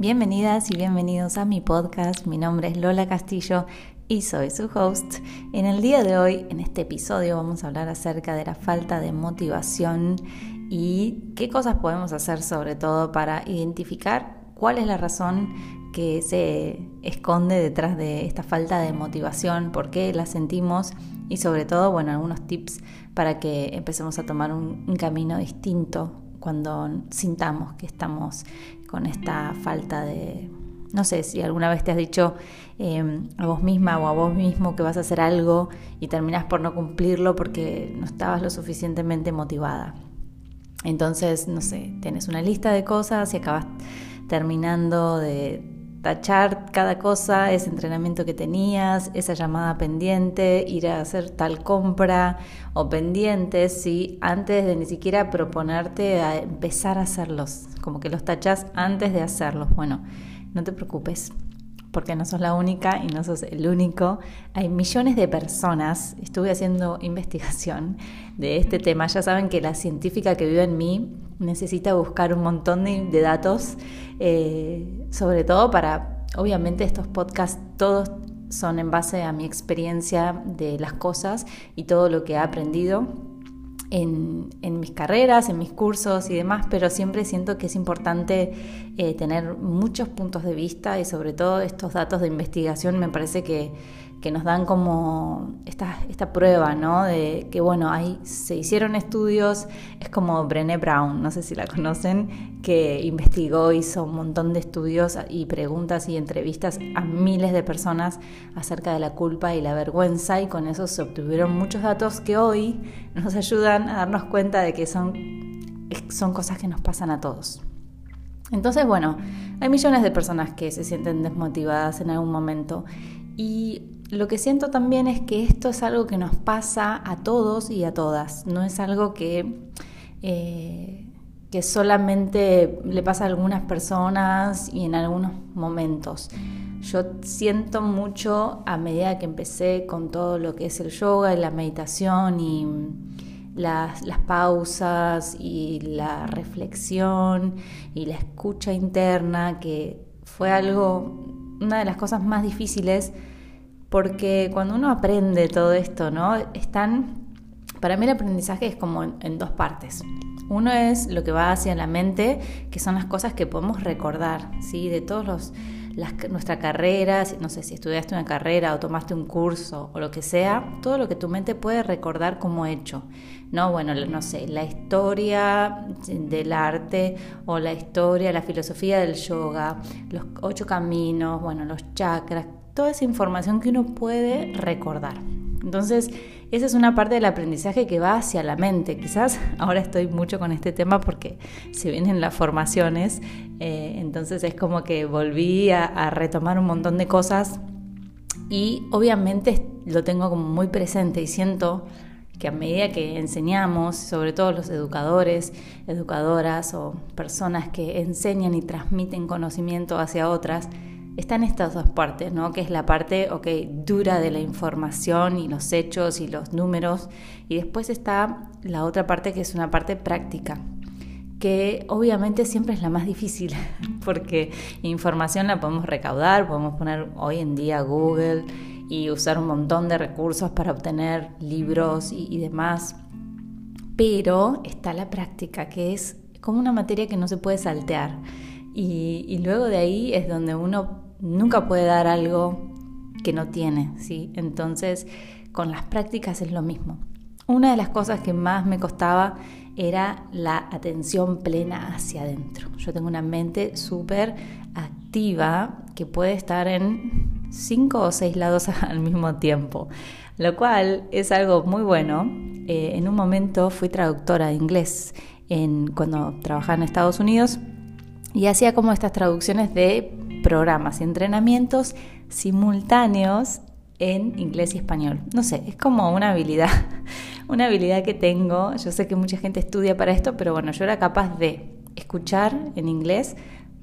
Bienvenidas y bienvenidos a mi podcast. Mi nombre es Lola Castillo y soy su host. En el día de hoy, en este episodio, vamos a hablar acerca de la falta de motivación y qué cosas podemos hacer sobre todo para identificar cuál es la razón que se esconde detrás de esta falta de motivación, por qué la sentimos y sobre todo, bueno, algunos tips para que empecemos a tomar un, un camino distinto cuando sintamos que estamos con esta falta de... No sé si alguna vez te has dicho em, a vos misma o a vos mismo que vas a hacer algo y terminas por no cumplirlo porque no estabas lo suficientemente motivada. Entonces, no sé, tienes una lista de cosas y acabas terminando de tachar cada cosa, ese entrenamiento que tenías, esa llamada pendiente, ir a hacer tal compra o pendientes, ¿sí? antes de ni siquiera proponerte a empezar a hacerlos, como que los tachas antes de hacerlos. Bueno, no te preocupes, porque no sos la única y no sos el único. Hay millones de personas, estuve haciendo investigación de este tema, ya saben que la científica que vive en mí necesita buscar un montón de, datos, eh, sobre todo para, obviamente estos podcasts todos son en base a mi experiencia de las cosas y todo lo que he aprendido en, mis carreras, en mis cursos y demás, pero siempre siento que es importante eh, tener muchos puntos de vista y sobre todo estos datos de investigación me parece que que nos dan como esta, esta prueba, ¿no? De que, bueno, ahí se hicieron estudios, es como Brené Brown, no sé si la conocen, que investigó, hizo un montón de estudios y preguntas y entrevistas a miles de personas acerca de la culpa y la vergüenza y con eso se obtuvieron muchos datos que hoy nos ayudan a darnos cuenta de que son, son cosas que nos pasan a todos. Entonces, bueno, hay millones de personas que se sienten desmotivadas en algún momento y lo que siento también es que esto es algo que nos pasa a todos y a todas, no es algo que, eh, que solamente le pasa a algunas personas y en algunos momentos. Yo siento mucho a medida que empecé con todo lo que es el yoga y la meditación y las, las pausas y la reflexión y la escucha interna, que fue algo, una de las cosas más difíciles porque cuando uno aprende todo esto, ¿no? Están, para mí el aprendizaje es como en, dos partes. Uno es lo que va hacia la mente, que son las cosas que podemos recordar, ¿sí? De todos los, nuestra carrera, no sé si estudiaste una carrera o tomaste un curso o lo que sea, todo lo que tu mente puede recordar como hecho, ¿no? Bueno, no sé, la historia del arte o la historia, la filosofía del yoga, los ocho caminos, bueno, los chakras, toda esa información que uno puede recordar. Entonces, esa es una parte del aprendizaje que va hacia la mente. Quizás ahora estoy mucho con este tema porque se vienen las formaciones, eh, entonces es como que volví a, retomar un montón de cosas y obviamente lo tengo como muy presente y siento que a medida que enseñamos, sobre todo los educadores, educadoras o personas que enseñan y transmiten conocimiento hacia otras, están estas dos partes, ¿no? Que es la parte, ok, dura de la información y los hechos y los números. Y después está la otra parte que es una parte práctica, que obviamente siempre es la más difícil, porque información la podemos recaudar, podemos poner hoy en día Google y usar un montón de recursos para obtener libros y, demás. Pero está la práctica, que es como una materia que no se puede saltear. Y, y, luego de ahí es donde uno nunca puede dar algo que no tiene, ¿sí? Entonces, con las prácticas es lo mismo. Una de las cosas que más me costaba era la atención plena hacia adentro. Yo tengo una mente súper activa que puede estar en cinco o seis lados al mismo tiempo, lo cual es algo muy bueno. Eh, en un momento fui traductora de inglés en, cuando trabajaba en Estados Unidos y hacía como estas traducciones de programas y entrenamientos simultáneos en inglés y español. No sé, es como una habilidad, una habilidad que tengo. Yo sé que mucha gente estudia para esto, pero bueno, yo era capaz de escuchar en inglés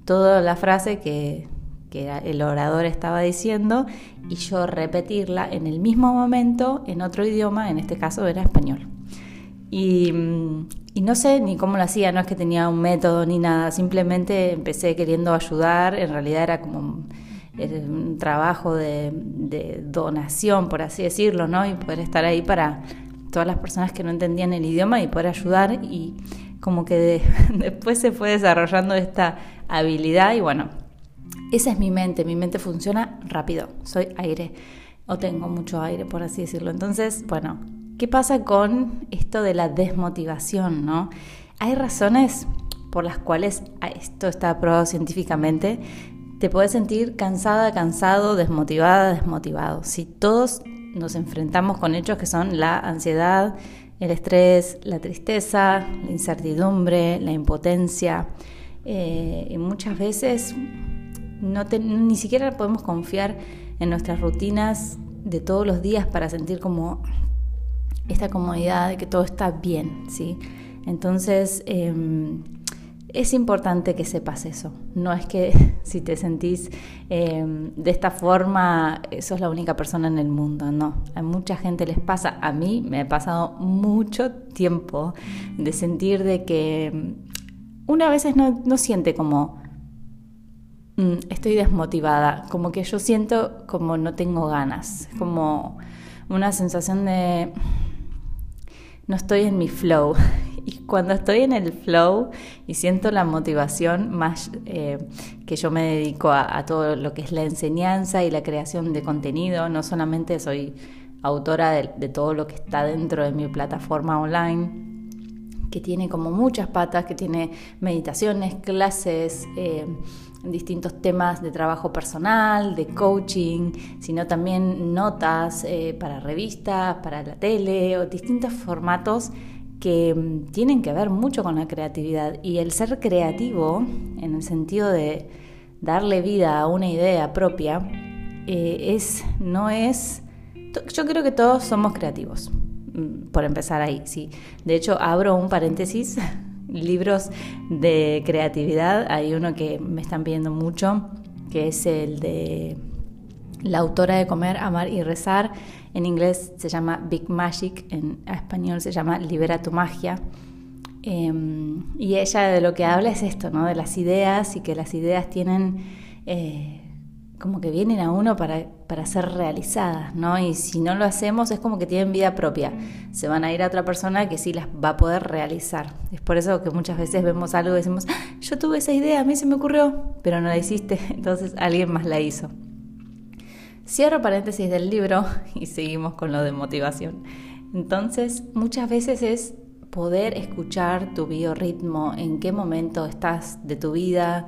toda la frase que, que el orador estaba diciendo y yo repetirla en el mismo momento en otro idioma, en este caso era español. Y, no sé ni cómo lo hacía, no es que tenía un método ni nada, simplemente empecé queriendo ayudar, en realidad era como un trabajo de, donación, por así decirlo, ¿no? Y poder estar ahí para todas las personas que no entendían el idioma y poder ayudar y como que después se fue desarrollando esta habilidad y bueno, esa es mi mente, mi mente funciona rápido, soy aire o tengo mucho aire, por así decirlo. Entonces, bueno, ¿qué pasa con esto de la desmotivación, no? Hay razones por las cuales esto está probado científicamente te puedes sentir cansada, cansado, desmotivada, desmotivado. Si todos nos enfrentamos con hechos que son la ansiedad, el estrés, la tristeza, la incertidumbre, la impotencia, eh, y muchas veces no ni siquiera podemos confiar en nuestras rutinas de todos los días para sentir como esta comodidad de que todo está bien, ¿sí? Entonces, em, es importante que sepas eso. No es que si te sentís em, de esta forma, sos la única persona en el mundo. No, a mucha gente les pasa. A mí me ha pasado mucho tiempo de sentir de que em, una vez no, no siente como mm, estoy desmotivada, como que yo siento como no tengo ganas, como una sensación de no estoy en mi flow. Y cuando estoy en el flow y siento la motivación más eh, que yo me dedico a, todo lo que es la enseñanza y la creación de contenido, no solamente soy autora de, todo lo que está dentro de mi plataforma online, que tiene como muchas patas, que tiene meditaciones, clases, eh, distintos temas de trabajo personal, de coaching, sino también notas eh, para revistas, para la tele o distintos formatos que mm, tienen que ver mucho con la creatividad. Y el ser creativo en el sentido de darle vida a una idea propia eh, es no es yo creo que todos somos creativos mm, por empezar ahí sí. De hecho abro un paréntesis libros de creatividad hay uno que me están pidiendo mucho que es el de la autora de Comer, Amar y Rezar, en inglés se llama Big Magic, en español se llama Libera tu magia. Em, y ella de lo que habla es esto, ¿no? De las ideas y que las ideas tienen eh, como que vienen a uno para, para ser realizadas, ¿no? Y si no lo hacemos es como que tienen vida propia. Se van a ir a otra persona que sí las va a poder realizar. Es por eso que muchas veces vemos algo y decimos, ah, yo tuve esa idea, a mí se me ocurrió, pero no la hiciste, entonces alguien más la hizo. Cierro paréntesis del libro y seguimos con lo de motivación. Entonces, muchas veces es poder escuchar tu biorritmo, en qué momento estás de tu vida,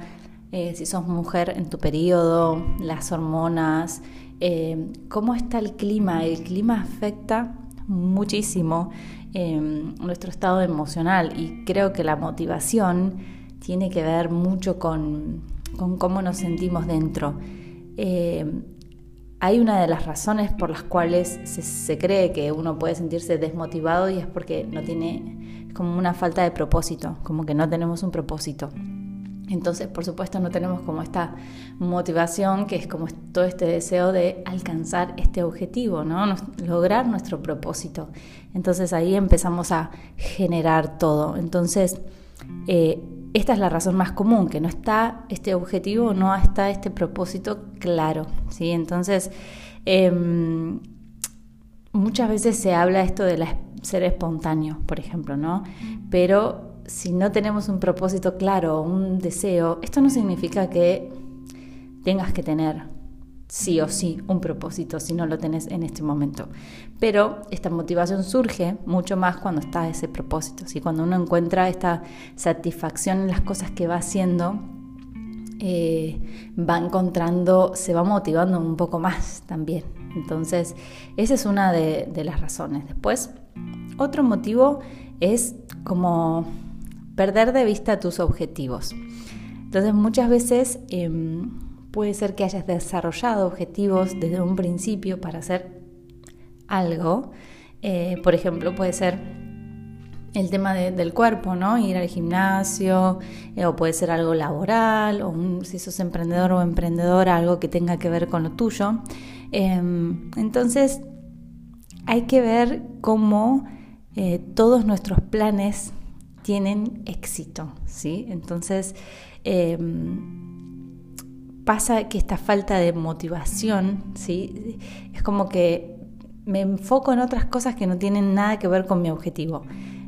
eh, si sos mujer en tu periodo, las hormonas, eh, cómo está el clima. El clima afecta muchísimo eh, nuestro estado emocional y creo que la motivación tiene que ver mucho con, cómo nos sentimos dentro. Hay una de las razones por las cuales se, cree que uno puede sentirse desmotivado y es porque no tiene como una falta de propósito, como que no tenemos un propósito. Entonces, por supuesto, no tenemos como esta motivación que es como todo este deseo de alcanzar este objetivo, ¿no? lograr nuestro propósito. Entonces ahí empezamos a generar todo. Entonces, eh, esta es la razón más común, que no está este objetivo, no está este propósito claro, ¿sí? Entonces, em, muchas veces se habla esto de ser espontáneo, por ejemplo, ¿no? Pero si no tenemos un propósito claro, un deseo, esto no significa que tengas que tener sí o sí un propósito si no lo tenés en este momento. Pero esta motivación surge mucho más cuando está ese propósito, ¿sí? cuando uno encuentra esta satisfacción en las cosas que va haciendo, eh, va encontrando, se va motivando un poco más también. Entonces, esa es una de, las razones. Después, otro motivo es como perder de vista tus objetivos. Entonces, muchas veces... Em, Puede ser que hayas desarrollado objetivos desde un principio para hacer algo. Eh, por ejemplo, puede ser el tema del cuerpo, ¿no? Ir al gimnasio, eh, o puede ser algo laboral, o si sos emprendedor o emprendedora, algo que tenga que ver con lo tuyo. Em, entonces, hay que ver cómo eh, todos nuestros planes tienen éxito, ¿sí? Entonces, em, pasa que esta falta de motivación, ¿sí? Es como que me enfoco en otras cosas que no tienen nada que ver con mi objetivo.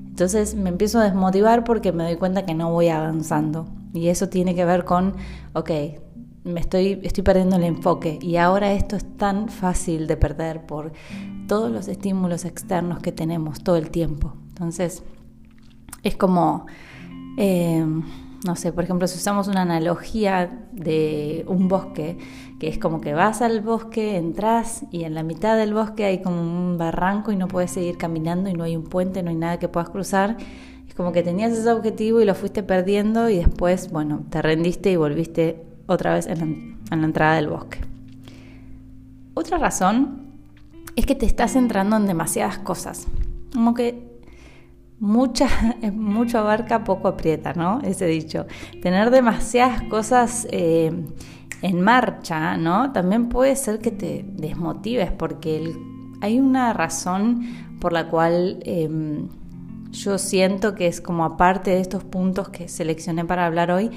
Entonces me empiezo a desmotivar porque me doy cuenta que no voy avanzando. Y eso tiene que ver con, ok, me estoy, estoy perdiendo el enfoque y ahora esto es tan fácil de perder por todos los estímulos externos que tenemos todo el tiempo. Entonces, es como, eh, no sé, por ejemplo, si usamos una analogía de un bosque, que es como que vas al bosque, entras y en la mitad del bosque hay como un barranco y no puedes seguir caminando y no hay un puente, no hay nada que puedas cruzar. Es como que tenías ese objetivo y lo fuiste perdiendo y después, bueno, te rendiste y volviste otra vez en la, en la entrada del bosque. Otra razón es que te estás centrando en demasiadas cosas. Como que mucha, mucho abarca, poco aprieta, ¿no? Ese dicho. Tener demasiadas cosas eh, en marcha, ¿no? También puede ser que te desmotives porque hay una razón por la cual em, yo siento que es como aparte de estos puntos que seleccioné para hablar hoy,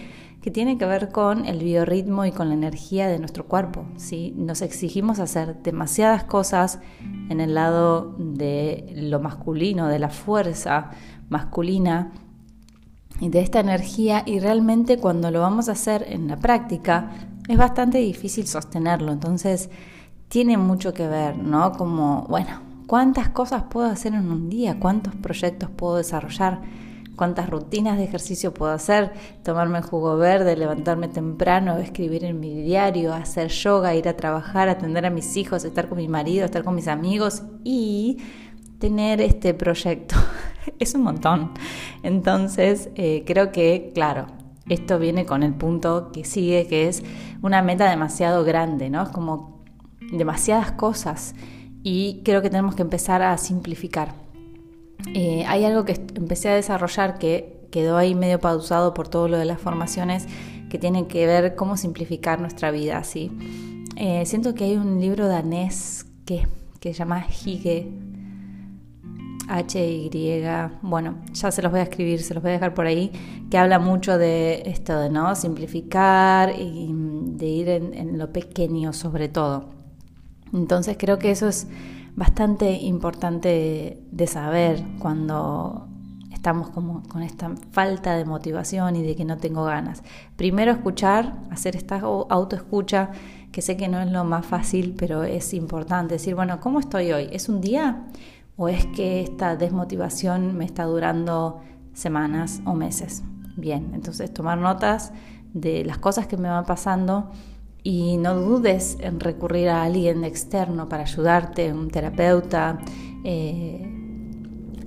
que tiene que ver con el biorritmo y con la energía de nuestro cuerpo. ¿sí? Nos exigimos hacer demasiadas cosas en el lado de lo masculino, de la fuerza masculina y de esta energía y realmente cuando lo vamos a hacer en la práctica es bastante difícil sostenerlo. Entonces tiene mucho que ver, ¿no? Como, bueno, ¿cuántas cosas puedo hacer en un día? ¿Cuántos proyectos puedo desarrollar? Cuántas rutinas de ejercicio puedo hacer, tomarme jugo verde, levantarme temprano, escribir en mi diario, hacer yoga, ir a trabajar, atender a mis hijos, estar con mi marido, estar con mis amigos y tener este proyecto. es un montón. Entonces, eh, creo que, claro, esto viene con el punto que sigue, que es una meta demasiado grande, ¿no? Es como demasiadas cosas y creo que tenemos que empezar a simplificar. Eh, hay algo que empecé a desarrollar que quedó ahí medio pausado por todo lo de las formaciones que tienen que ver cómo simplificar nuestra vida. ¿sí? Eh, siento que hay un libro danés que, que se llama Hige, H-Y, bueno, ya se los voy a escribir, se los voy a dejar por ahí, que habla mucho de esto de no simplificar y de ir en lo pequeño sobre todo. Entonces creo que eso es bastante importante de saber cuando estamos como con esta falta de motivación y de que no tengo ganas. Primero escuchar, hacer esta autoescucha, que sé que no es lo más fácil, pero es importante decir, bueno, ¿cómo estoy hoy? ¿Es un día o es que esta desmotivación me está durando semanas o meses? Bien, entonces tomar notas de las cosas que me van pasando y no dudes en recurrir a alguien externo para ayudarte, un terapeuta, eh,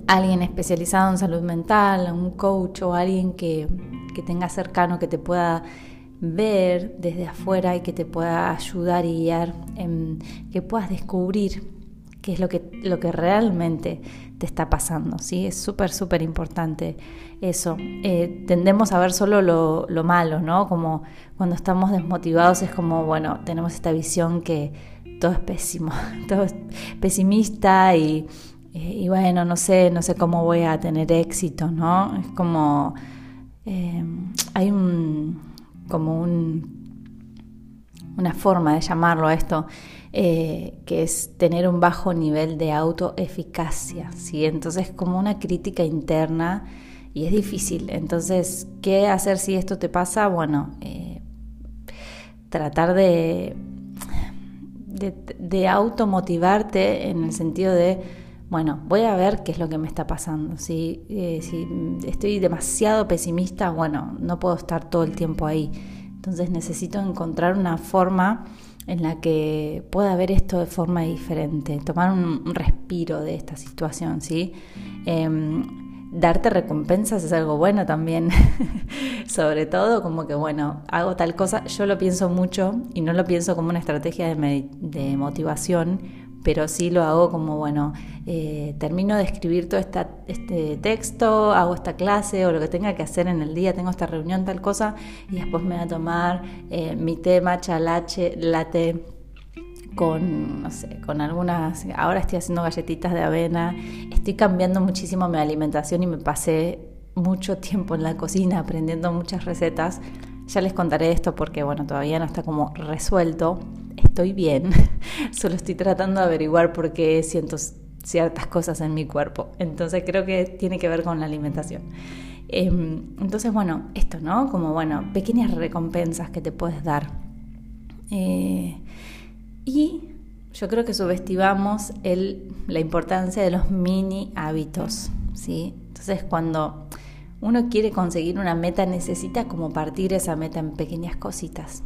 alguien especializado en salud mental, un coach o alguien que, que tenga cercano que te pueda ver desde afuera y que te pueda ayudar y guiar, que puedas descubrir qué es lo que, lo que realmente te está pasando, ¿sí? Es súper, súper importante eso. Eh, tendemos a ver solo lo, lo, malo, ¿no? Como cuando estamos desmotivados es como, bueno, tenemos esta visión que todo es pésimo, todo es pesimista y, y bueno, no sé, no sé cómo voy a tener éxito, ¿no? Es como, eh, hay un, como un, una forma de llamarlo a esto, eh, que es tener un bajo nivel de autoeficacia, ¿sí? Entonces como una crítica interna y es difícil. Entonces, ¿qué hacer si esto te pasa? Bueno, eh, tratar de, de, automotivarte en el sentido de, bueno, voy a ver qué es lo que me está pasando. Si, eh, si estoy demasiado pesimista, bueno, no puedo estar todo el tiempo ahí. Entonces necesito encontrar una forma en la que pueda ver esto de forma diferente, tomar un, respiro de esta situación, ¿sí? Em, darte recompensas es algo bueno también, sobre todo como que, bueno, hago tal cosa, yo lo pienso mucho y no lo pienso como una estrategia de, de motivación, pero sí lo hago como, bueno, eh, termino de escribir todo este texto, hago esta clase o lo que tenga que hacer en el día, tengo esta reunión, tal cosa, y después me voy a tomar eh, mi té matcha latte, con, no sé, con algunas, ahora estoy haciendo galletitas de avena, estoy cambiando muchísimo mi alimentación y me pasé mucho tiempo en la cocina aprendiendo muchas recetas. Ya les contaré esto porque, bueno, todavía no está como resuelto. Estoy bien, solo estoy tratando de averiguar por qué siento ciertas cosas en mi cuerpo. Entonces creo que tiene que ver con la alimentación. Em, entonces, bueno, esto, ¿no? Como, bueno, pequeñas recompensas que te puedes dar. Eh, y yo creo que subestimamos el, la importancia de los mini hábitos, ¿sí? Entonces, cuando uno quiere conseguir una meta, necesita como partir esa meta en pequeñas cositas.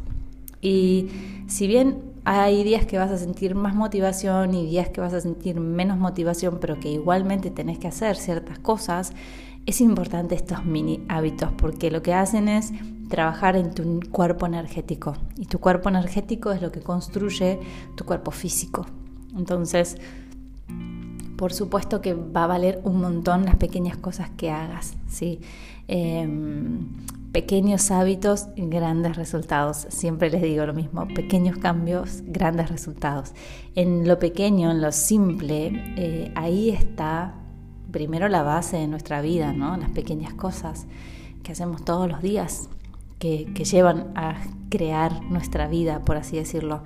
Y si bien hay días que vas a sentir más motivación y días que vas a sentir menos motivación, pero que igualmente tenés que hacer ciertas cosas, es importante estos mini hábitos porque lo que hacen es trabajar en tu cuerpo energético y tu cuerpo energético es lo que construye tu cuerpo físico. Entonces, por supuesto que va a valer un montón las pequeñas cosas que hagas, ¿sí? Em, pequeños hábitos, grandes resultados. Siempre les digo lo mismo, pequeños cambios, grandes resultados. En lo pequeño, en lo simple, eh, ahí está primero la base de nuestra vida, ¿no? Las pequeñas cosas que hacemos todos los días que, llevan a crear nuestra vida, por así decirlo.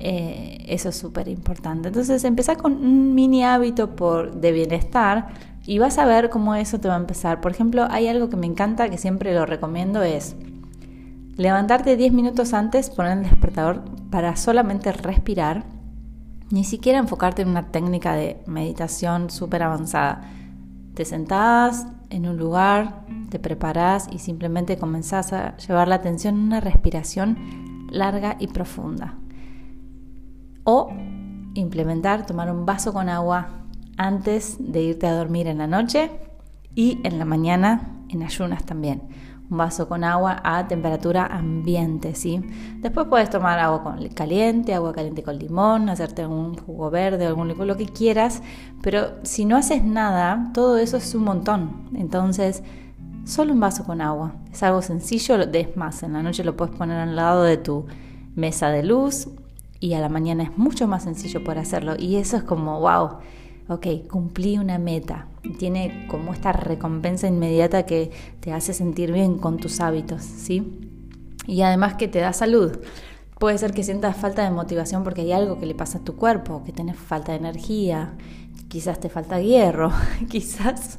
Eh, eso es súper importante. Entonces, empezar con un mini hábito por, de bienestar y vas a ver cómo eso te va a empezar. Por ejemplo, hay algo que me encanta, que siempre lo recomiendo, es levantarte 10 minutos antes, poner el despertador para solamente respirar, ni siquiera enfocarte en una técnica de meditación súper avanzada. Te sentás en un lugar, te preparás y simplemente comenzás a llevar la atención a una respiración larga y profunda. O implementar, tomar un vaso con agua antes de irte a dormir en la noche y en la mañana en ayunas también un vaso con agua a temperatura ambiente, ¿sí? Después puedes tomar agua caliente, agua caliente con limón, hacerte un jugo verde, algún lo que quieras, pero si no haces nada, todo eso es un montón. Entonces, solo un vaso con agua. Es algo sencillo, es más, en la noche lo puedes poner al lado de tu mesa de luz y a la mañana es mucho más sencillo por hacerlo. Y eso es como, wow, ok, cumplí una meta. Tiene como esta recompensa inmediata que te hace sentir bien con tus hábitos, ¿sí? Y además que te da salud. Puede ser que sientas falta de motivación porque hay algo que le pasa a tu cuerpo, que tienes falta de energía, quizás te falta hierro, quizás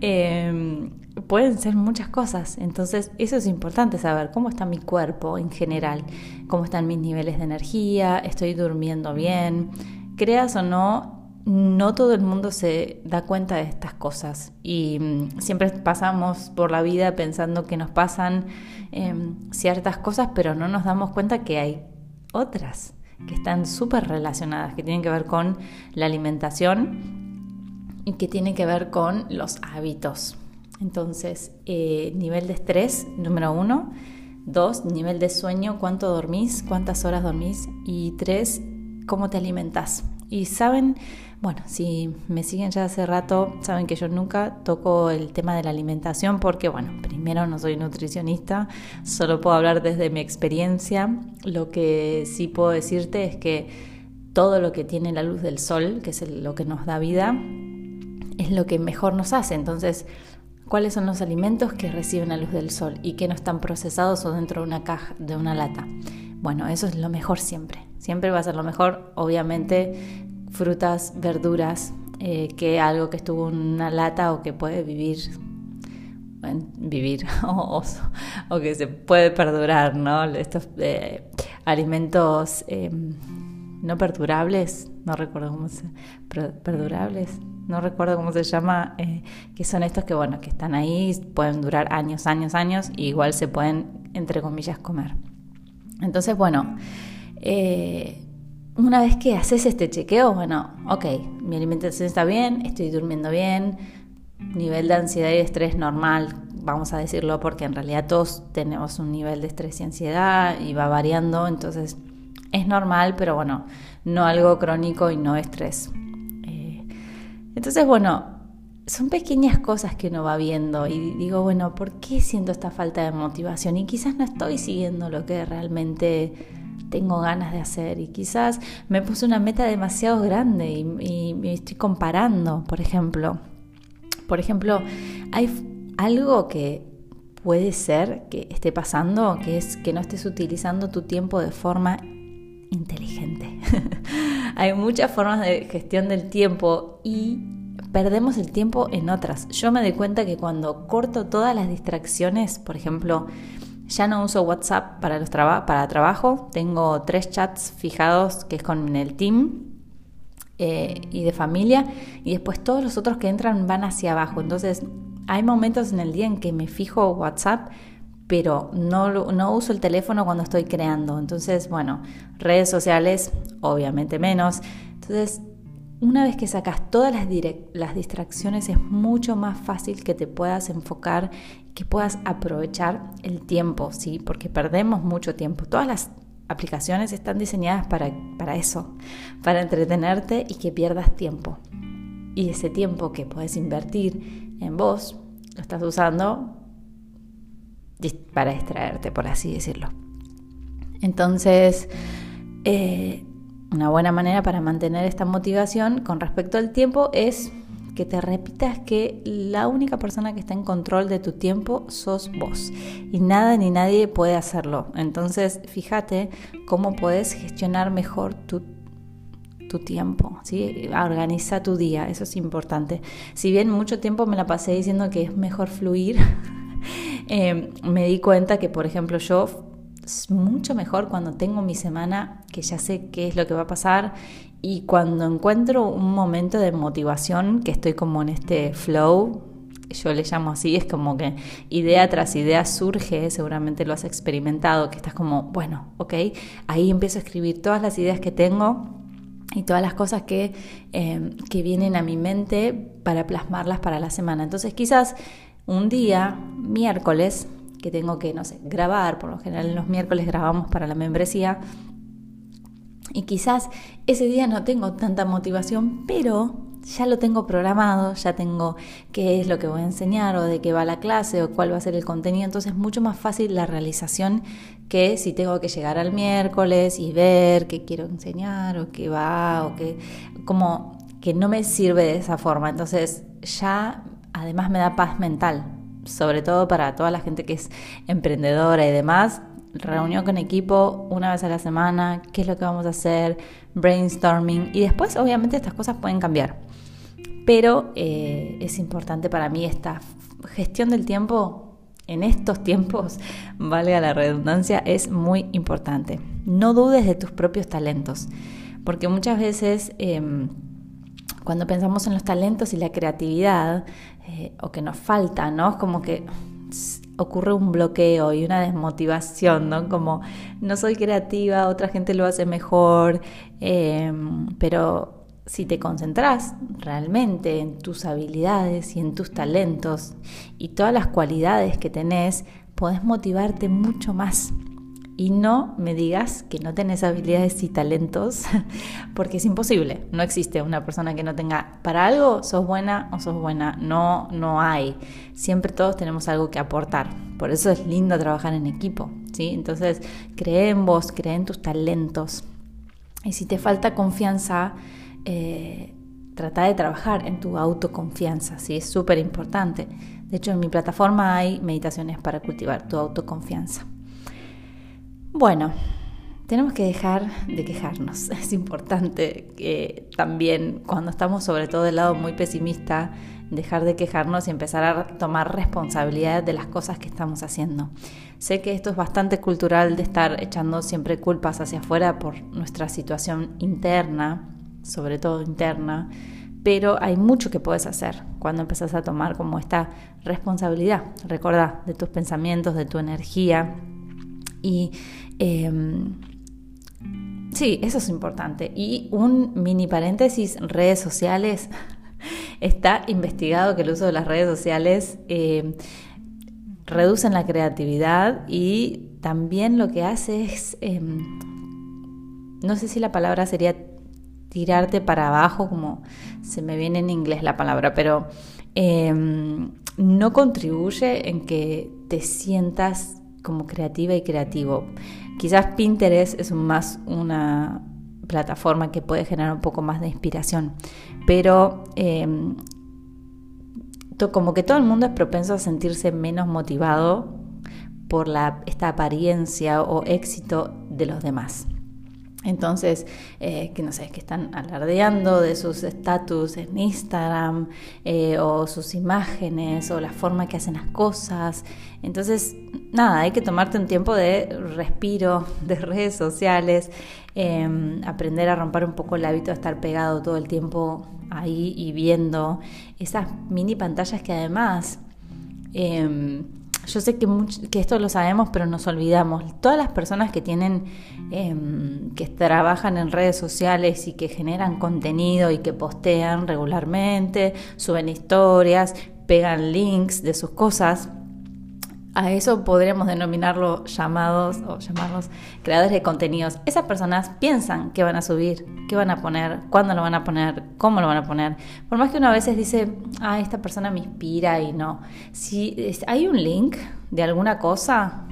em, pueden ser muchas cosas. Entonces eso es importante saber cómo está mi cuerpo en general, cómo están mis niveles de energía, estoy durmiendo bien, creas o no, no todo el mundo se da cuenta de estas cosas y mm, siempre pasamos por la vida pensando que nos pasan em, ciertas cosas, pero no nos damos cuenta que hay otras que están súper relacionadas, que tienen que ver con la alimentación y que tienen que ver con los hábitos. Entonces, eh, nivel de estrés, número uno. Dos, nivel de sueño, cuánto dormís, cuántas horas dormís. Y tres, cómo te alimentas. Y saben, bueno, si me siguen ya hace rato, saben que yo nunca toco el tema de la alimentación porque, bueno, primero no soy nutricionista, solo puedo hablar desde mi experiencia. Lo que sí puedo decirte es que todo lo que tiene la luz del sol, que es lo que nos da vida, es lo que mejor nos hace. Entonces, ¿cuáles son los alimentos que reciben la luz del sol y que no están procesados o dentro de una caja, de una lata? Bueno, eso es lo mejor siempre. Siempre va a ser lo mejor, obviamente frutas, verduras, eh, que algo que estuvo en una lata o que puede vivir, vivir o, que se puede perdurar, ¿no? Estos eh, alimentos em, no perdurables, no recuerdo cómo se, perdurables, no recuerdo cómo se llama, eh, que son estos que, bueno, que están ahí, pueden durar años, años, años, y igual se pueden, entre comillas, comer. Entonces, bueno, una vez que haces este chequeo, bueno, ok, mi alimentación está bien, estoy durmiendo bien, nivel de ansiedad y estrés normal, vamos a decirlo, porque en realidad todos tenemos un nivel de estrés y ansiedad y va variando, entonces es normal, pero bueno, no algo crónico y no estrés. Eh, entonces, bueno, son pequeñas cosas que uno va viendo y digo, bueno, ¿por qué siento esta falta de motivación? Y quizás no estoy siguiendo lo que realmente tengo ganas de hacer y quizás me puse una meta demasiado grande y, me estoy comparando, por ejemplo. Por ejemplo, hay algo que puede ser que esté pasando, que es que no estés utilizando tu tiempo de forma inteligente. hay muchas formas de gestión del tiempo y perdemos el tiempo en otras. Yo me doy cuenta que cuando corto todas las distracciones, por ejemplo, ya no uso WhatsApp para, para trabajo, tengo tres chats fijados que es con el team eh, y de familia y después todos los otros que entran van hacia abajo. Entonces hay momentos en el día en que me fijo WhatsApp, pero no, no uso el teléfono cuando estoy creando. Entonces, bueno, redes sociales obviamente menos. Entonces una vez que sacas todas las, las distracciones es mucho más fácil que te puedas enfocar, que puedas aprovechar el tiempo, ¿sí? Porque perdemos mucho tiempo. Todas las aplicaciones están diseñadas para, para eso, para entretenerte y que pierdas tiempo. Y ese tiempo que puedes invertir en vos, lo estás usando para distraerte, por así decirlo. Entonces, eh, una buena manera para mantener esta motivación con respecto al tiempo es que te repitas que la única persona que está en control de tu tiempo sos vos y nada ni nadie puede hacerlo. Entonces, fíjate cómo puedes gestionar mejor tu, tu tiempo, ¿sí? Organiza tu día, eso es importante. Si bien mucho tiempo me la pasé diciendo que es mejor fluir, eh, me di cuenta que, por ejemplo, yo es mucho mejor cuando tengo mi semana que ya sé qué es lo que va a pasar y cuando encuentro un momento de motivación que estoy como en este flow, yo le llamo así, es como que idea tras idea surge, seguramente lo has experimentado, que estás como, bueno, ok, ahí empiezo a escribir todas las ideas que tengo y todas las cosas que, eh, que vienen a mi mente para plasmarlas para la semana. Entonces quizás un día, miércoles, que tengo que, no sé, grabar, por lo general los miércoles grabamos para la membresía, y quizás ese día no tengo tanta motivación, pero ya lo tengo programado, ya tengo qué es lo que voy a enseñar o de qué va la clase o cuál va a ser el contenido, entonces es mucho más fácil la realización que si tengo que llegar al miércoles y ver qué quiero enseñar o qué va o qué, como que no me sirve de esa forma, entonces ya además me da paz mental, sobre todo para toda la gente que es emprendedora y demás, reunión con equipo una vez a la semana, qué es lo que vamos a hacer, brainstorming y después obviamente estas cosas pueden cambiar. Pero eh, es importante para mí esta gestión del tiempo en estos tiempos, valga la redundancia, es muy importante. No dudes de tus propios talentos, porque muchas veces em, cuando pensamos en los talentos y la creatividad, eh, o que nos falta, ¿no? Es como que ocurre un bloqueo y una desmotivación, ¿no? Como no soy creativa, otra gente lo hace mejor, em, pero si te concentras realmente en tus habilidades y en tus talentos y todas las cualidades que tenés, podés motivarte mucho más y no me digas que no tenés habilidades y talentos, porque es imposible. No existe una persona que no tenga para algo, sos buena o sos buena. No, no hay. Siempre todos tenemos algo que aportar. Por eso es lindo trabajar en equipo. ¿sí? Entonces, cree en vos, cree en tus talentos. Y si te falta confianza, eh, trata de trabajar en tu autoconfianza. ¿sí? Es súper importante. De hecho, en mi plataforma hay meditaciones para cultivar tu autoconfianza. Bueno, tenemos que dejar de quejarnos. Es importante que también cuando estamos sobre todo del lado muy pesimista, dejar de quejarnos y empezar a tomar responsabilidad de las cosas que estamos haciendo. Sé que esto es bastante cultural de estar echando siempre culpas hacia afuera por nuestra situación interna, sobre todo interna, pero hay mucho que puedes hacer cuando empezás a tomar como esta responsabilidad. Recordá de tus pensamientos, de tu energía y Em, sí, eso es importante. Y un mini paréntesis, redes sociales. Está investigado que el uso de las redes sociales eh, reducen la creatividad y también lo que hace es, em, no sé si la palabra sería tirarte para abajo, como se me viene en inglés la palabra, pero no contribuye en que te sientas como creativa y creativo. Quizás Pinterest es más una plataforma que puede generar un poco más de inspiración, pero em, como que todo el mundo es propenso a sentirse menos motivado por la, esta apariencia o éxito de los demás. Entonces, eh, que no sé, que están alardeando de sus estatus en Instagram eh, o sus imágenes o la forma que hacen las cosas. Entonces, nada, hay que tomarte un tiempo de respiro, de redes sociales, em, aprender a romper un poco el hábito de estar pegado todo el tiempo ahí y viendo esas mini pantallas que además... Yo sé que, que, esto lo sabemos, pero nos olvidamos. Todas las personas que tienen, em, que trabajan en redes sociales y que generan contenido y que postean regularmente, suben historias, pegan links de sus cosas, a eso podremos denominarlo llamados o llamarlos creadores de contenidos. Esas personas piensan qué van a subir, qué van a poner, cuándo lo van a poner, cómo lo van a poner. Por más que uno a veces dice, ah, esta persona me inspira y no. Si hay un link de alguna cosa,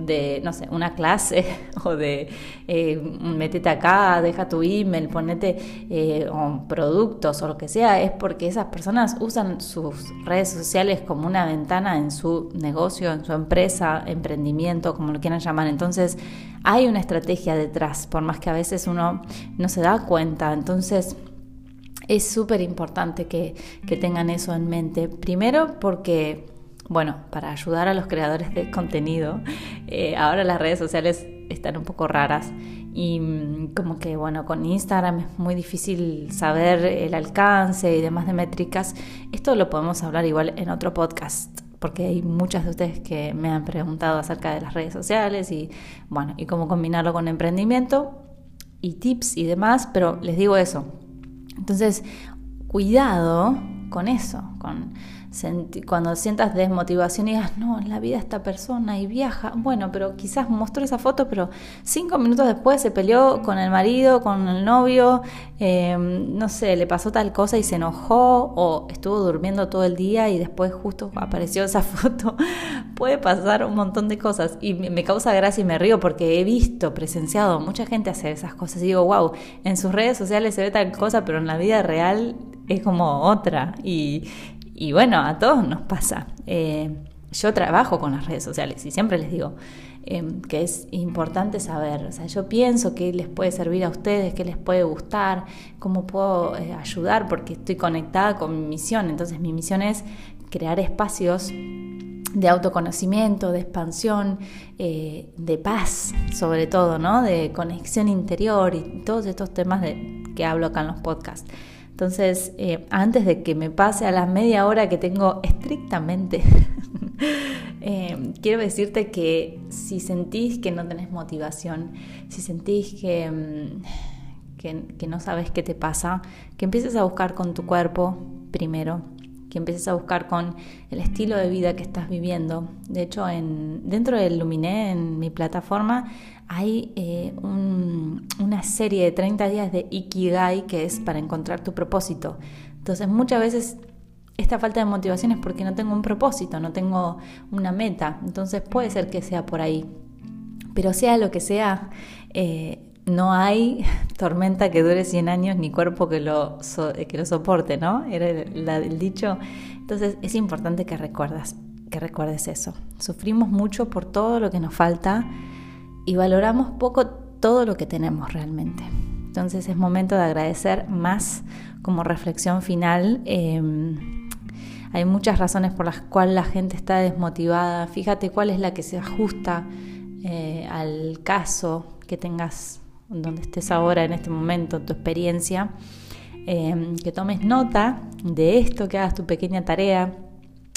de, no sé, una clase o de eh, métete acá, deja tu email, ponete eh, productos o lo que sea, es porque esas personas usan sus redes sociales como una ventana en su negocio, en su empresa, emprendimiento, como lo quieran llamar. Entonces, hay una estrategia detrás, por más que a veces uno no se da cuenta. Entonces, es súper importante que, que tengan eso en mente. Primero porque bueno, para ayudar a los creadores de contenido, eh, ahora las redes sociales están un poco raras y mm, como que bueno, con Instagram es muy difícil saber el alcance y demás de métricas. Esto lo podemos hablar igual en otro podcast porque hay muchas de ustedes que me han preguntado acerca de las redes sociales y bueno, y cómo combinarlo con emprendimiento y tips y demás, pero les digo eso. Entonces, cuidado con eso, con cuando sientas desmotivación y digas, no, la vida esta persona y viaja, bueno, pero quizás mostró esa foto, pero cinco minutos después se peleó con el marido, con el novio, em, no sé, le pasó tal cosa y se enojó o estuvo durmiendo todo el día y después justo apareció esa foto. Puede pasar un montón de cosas y me causa gracia y me río porque he visto, presenciado mucha gente hacer esas cosas y digo, wow, en sus redes sociales se ve tal cosa, pero en la vida real es como otra y, y bueno, a todos nos pasa. Eh, yo trabajo con las redes sociales y siempre les digo em, que es importante saber, o sea, yo pienso qué les puede servir a ustedes, qué les puede gustar, cómo puedo eh, ayudar, porque estoy conectada con mi misión. Entonces mi misión es crear espacios de autoconocimiento, de expansión, eh, de paz, sobre todo, ¿no? De conexión interior y todos estos temas de, que hablo acá en los podcasts. Entonces, eh, antes de que me pase a la media hora que tengo estrictamente, eh, quiero decirte que si sentís que no tenés motivación, si sentís que, mm, que, que no sabes qué te pasa, que empieces a buscar con tu cuerpo primero, que empieces a buscar con el estilo de vida que estás viviendo. De hecho, en, dentro del Luminé, en mi plataforma, hay eh, una serie de 30 días de Ikigai que es para encontrar tu propósito. Entonces, muchas veces esta falta de motivación es porque no tengo un propósito, no tengo una meta. Entonces, puede ser que sea por ahí. Pero sea lo que sea, eh, no hay tormenta que dure 100 años ni cuerpo que lo, que lo soporte, ¿no? Era el, dicho. Entonces es importante que recuerdas, que recuerdes eso. Sufrimos mucho por todo lo que nos falta y valoramos poco todo lo que tenemos realmente. Entonces es momento de agradecer más como reflexión final. Em, hay muchas razones por las cuales la gente está desmotivada. Fíjate cuál es la que se ajusta eh, al caso que tengas donde estés ahora en este momento, tu experiencia, eh, que tomes nota de esto, que hagas tu pequeña tarea.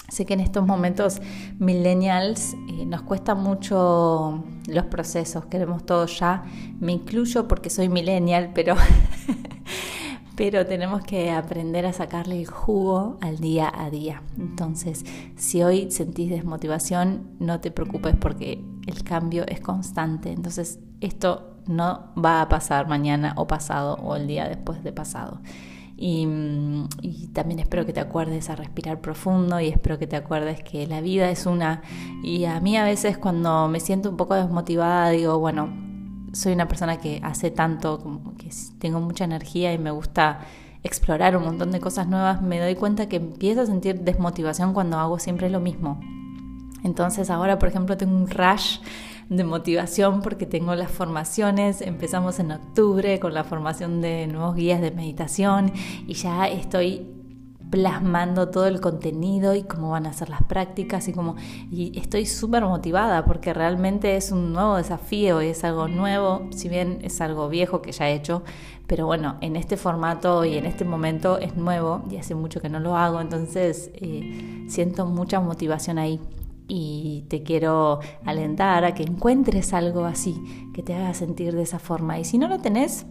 Sé que en estos momentos millennials eh, nos cuesta mucho los procesos, queremos todo ya. Me incluyo porque soy millennial, pero, pero tenemos que aprender a sacarle el jugo al día a día. Entonces, si hoy sentís desmotivación, no te preocupes porque el cambio es constante. Entonces, esto no va a pasar mañana o pasado o el día después de pasado. Y, y, también espero que te acuerdes a respirar profundo y espero que te acuerdes que la vida es una. Y a mí a veces cuando me siento un poco desmotivada digo, bueno, soy una persona que hace tanto, que tengo mucha energía y me gusta explorar un montón de cosas nuevas, me doy cuenta que empiezo a sentir desmotivación cuando hago siempre lo mismo. Entonces ahora, por ejemplo, tengo un rush de motivación porque tengo las formaciones, empezamos en octubre con la formación de nuevos guías de meditación y ya estoy plasmando todo el contenido y cómo van a ser las prácticas y como y estoy súper motivada porque realmente es un nuevo desafío, es algo nuevo, si bien es algo viejo que ya he hecho, pero bueno, en este formato y en este momento es nuevo y hace mucho que no lo hago, entonces eh, siento mucha motivación ahí y te quiero alentar a que encuentres algo así, que te haga sentir de esa forma. Y si no lo tenés,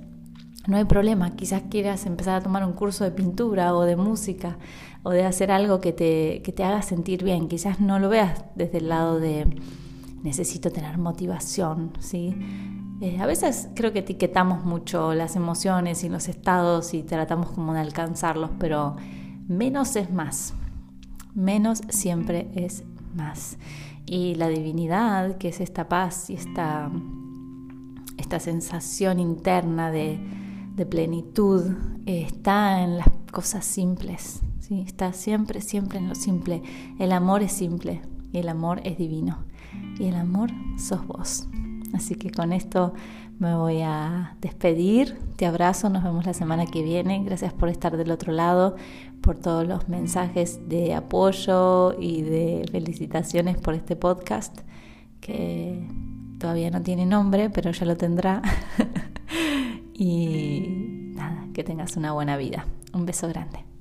no hay problema, quizás quieras empezar a tomar un curso de pintura o de música o de hacer algo que te, que te haga sentir bien, quizás no lo veas desde el lado de necesito tener motivación, ¿sí? Eh, a veces creo que etiquetamos mucho las emociones y los estados y tratamos como de alcanzarlos, pero menos es más, menos siempre es más. Y la divinidad, que es esta paz y esta, esta sensación interna de, plenitud, eh, está en las cosas simples. ¿sí? Está siempre, siempre en lo simple. El amor es simple y el amor es divino. Y el amor sos vos. Así que con esto me voy a despedir. Te abrazo, nos vemos la semana que viene. Gracias por estar del otro lado, por todos los mensajes de apoyo y de felicitaciones por este podcast que todavía no tiene nombre, pero ya lo tendrá. y nada, que tengas una buena vida. Un beso grande.